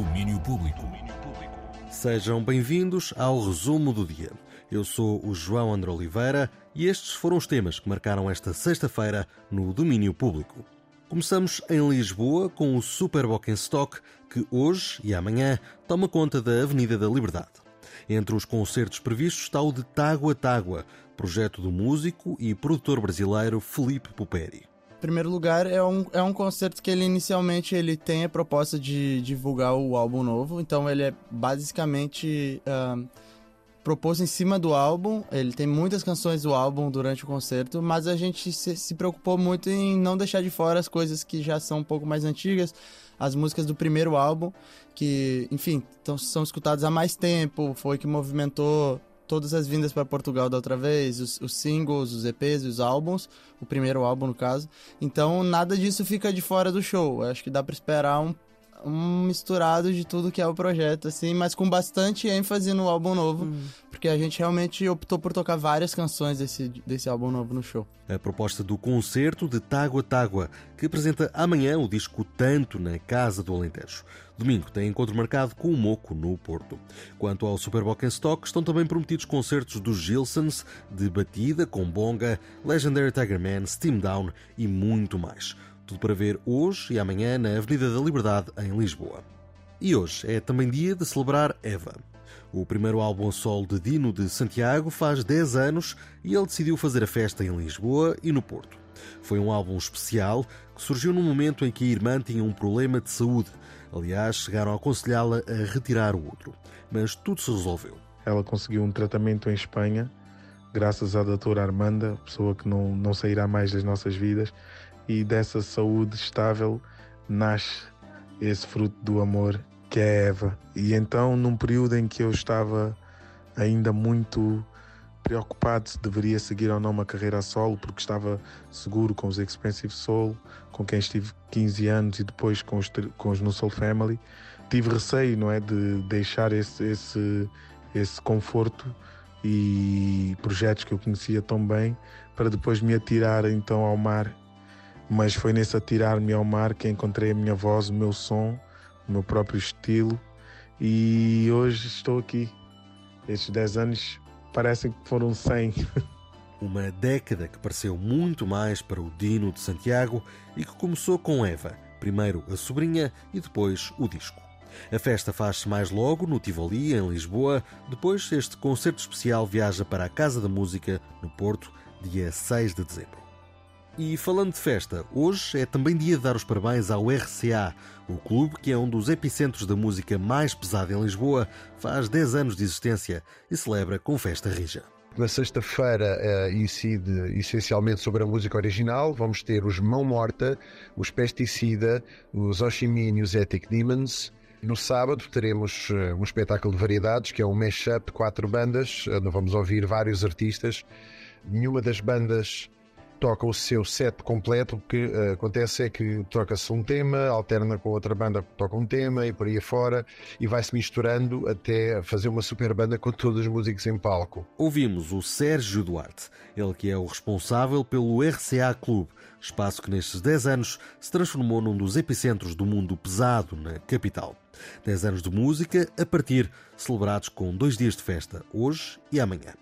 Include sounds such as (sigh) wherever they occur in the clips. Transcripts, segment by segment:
Domínio Público. Sejam bem-vindos ao resumo do dia. Eu sou o João André Oliveira e estes foram os temas que marcaram esta sexta-feira no Domínio Público. Começamos em Lisboa com o Super Stock que hoje e amanhã toma conta da Avenida da Liberdade. Entre os concertos previstos está o de Tágua Tágua, projeto do músico e produtor brasileiro Felipe Puperi. Primeiro lugar, é um, é um concerto que ele inicialmente ele tem a proposta de divulgar o álbum novo, então ele é basicamente uh, proposto em cima do álbum. Ele tem muitas canções do álbum durante o concerto, mas a gente se, se preocupou muito em não deixar de fora as coisas que já são um pouco mais antigas, as músicas do primeiro álbum, que, enfim, tão, são escutadas há mais tempo, foi que movimentou todas as vindas para Portugal da outra vez, os, os, singles, os EPs, os álbuns, o primeiro álbum no caso. Então nada disso fica de fora do show. Eu acho que dá para esperar um, um misturado de tudo que é o projeto, assim, mas com bastante ênfase no álbum novo, hum. Porque a gente realmente optou por tocar várias canções desse, desse álbum novo no show. A proposta do concerto de Tágua Tágua, que apresenta amanhã o disco Tanto na Casa do Alentejo. Domingo tem encontro marcado com o Moco no Porto. Quanto ao Super Stock, estão também prometidos concertos dos Gilsons, de Batida, com Bonga, Legendary Tiger Man, Steam Down e muito mais. Tudo para ver hoje e amanhã na Avenida da Liberdade, em Lisboa. E hoje é também dia de celebrar Eva. O primeiro álbum solo de Dino de Santiago faz 10 anos e ele decidiu fazer a festa em Lisboa e no Porto. Foi um álbum especial que surgiu num momento em que a irmã tinha um problema de saúde. Aliás, chegaram a aconselhá-la a retirar o outro. Mas tudo se resolveu. Ela conseguiu um tratamento em Espanha, graças à doutora Armanda, pessoa que não, não sairá mais das nossas vidas, e dessa saúde estável nasce esse fruto do amor que é Eva. E então, num período em que eu estava ainda muito preocupado se deveria seguir ou não uma carreira solo, porque estava seguro com os Expensive Soul, com quem estive 15 anos e depois com os, com os No Soul Family, tive receio, não é, de deixar esse, esse, esse conforto e projetos que eu conhecia tão bem para depois me atirar então ao mar mas foi nesse atirar-me ao mar que encontrei a minha voz, o meu som, o meu próprio estilo e hoje estou aqui. Estes 10 anos parecem que foram 100. (laughs) Uma década que pareceu muito mais para o Dino de Santiago e que começou com Eva, primeiro a sobrinha e depois o disco. A festa faz-se mais logo no Tivoli, em Lisboa. Depois, este concerto especial viaja para a Casa da Música, no Porto, dia 6 de dezembro. E falando de festa, hoje é também dia de dar os parabéns ao RCA, o clube que é um dos epicentros da música mais pesada em Lisboa, faz 10 anos de existência e celebra com festa rija. Na sexta-feira uh, incide essencialmente sobre a música original. Vamos ter os Mão Morta, os Pesticida, os Oshimin e os Ethic Demons. No sábado teremos uh, um espetáculo de variedades que é um mashup de quatro bandas. Uh, vamos ouvir vários artistas. Nenhuma das bandas toca o seu set completo, o que uh, acontece é que troca-se um tema, alterna com outra banda que toca um tema e por aí fora, e vai-se misturando até fazer uma super banda com todos os músicos em palco. Ouvimos o Sérgio Duarte, ele que é o responsável pelo RCA Clube, espaço que nestes 10 anos se transformou num dos epicentros do mundo pesado na capital. 10 anos de música a partir, celebrados com dois dias de festa, hoje e amanhã.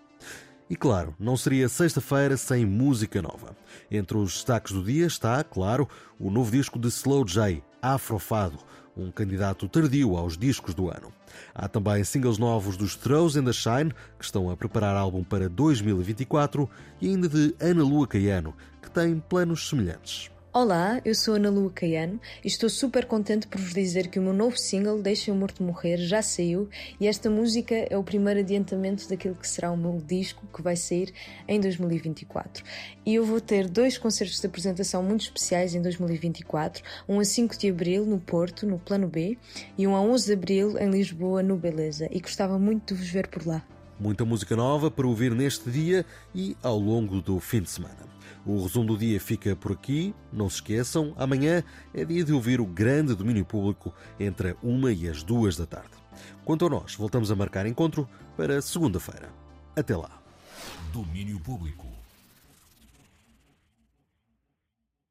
E claro, não seria sexta-feira sem música nova. Entre os destaques do dia está, claro, o novo disco de Slow J, Afrofado, um candidato tardio aos discos do ano. Há também singles novos dos Throws and the Shine, que estão a preparar álbum para 2024, e ainda de Ana Lua Caiano, que tem planos semelhantes. Olá, eu sou Ana Lua Caiano e estou super contente por vos dizer que o meu novo single, Deixem o Morto Morrer, já saiu e esta música é o primeiro adiantamento daquilo que será o meu disco que vai sair em 2024. E eu vou ter dois concertos de apresentação muito especiais em 2024, um a 5 de Abril no Porto, no Plano B, e um a 11 de Abril em Lisboa, no Beleza, e gostava muito de vos ver por lá. Muita música nova para ouvir neste dia e ao longo do fim de semana. O resumo do dia fica por aqui. Não se esqueçam, amanhã é dia de ouvir o grande domínio público entre a uma e as duas da tarde. Quanto a nós, voltamos a marcar encontro para segunda-feira. Até lá. Domínio Público.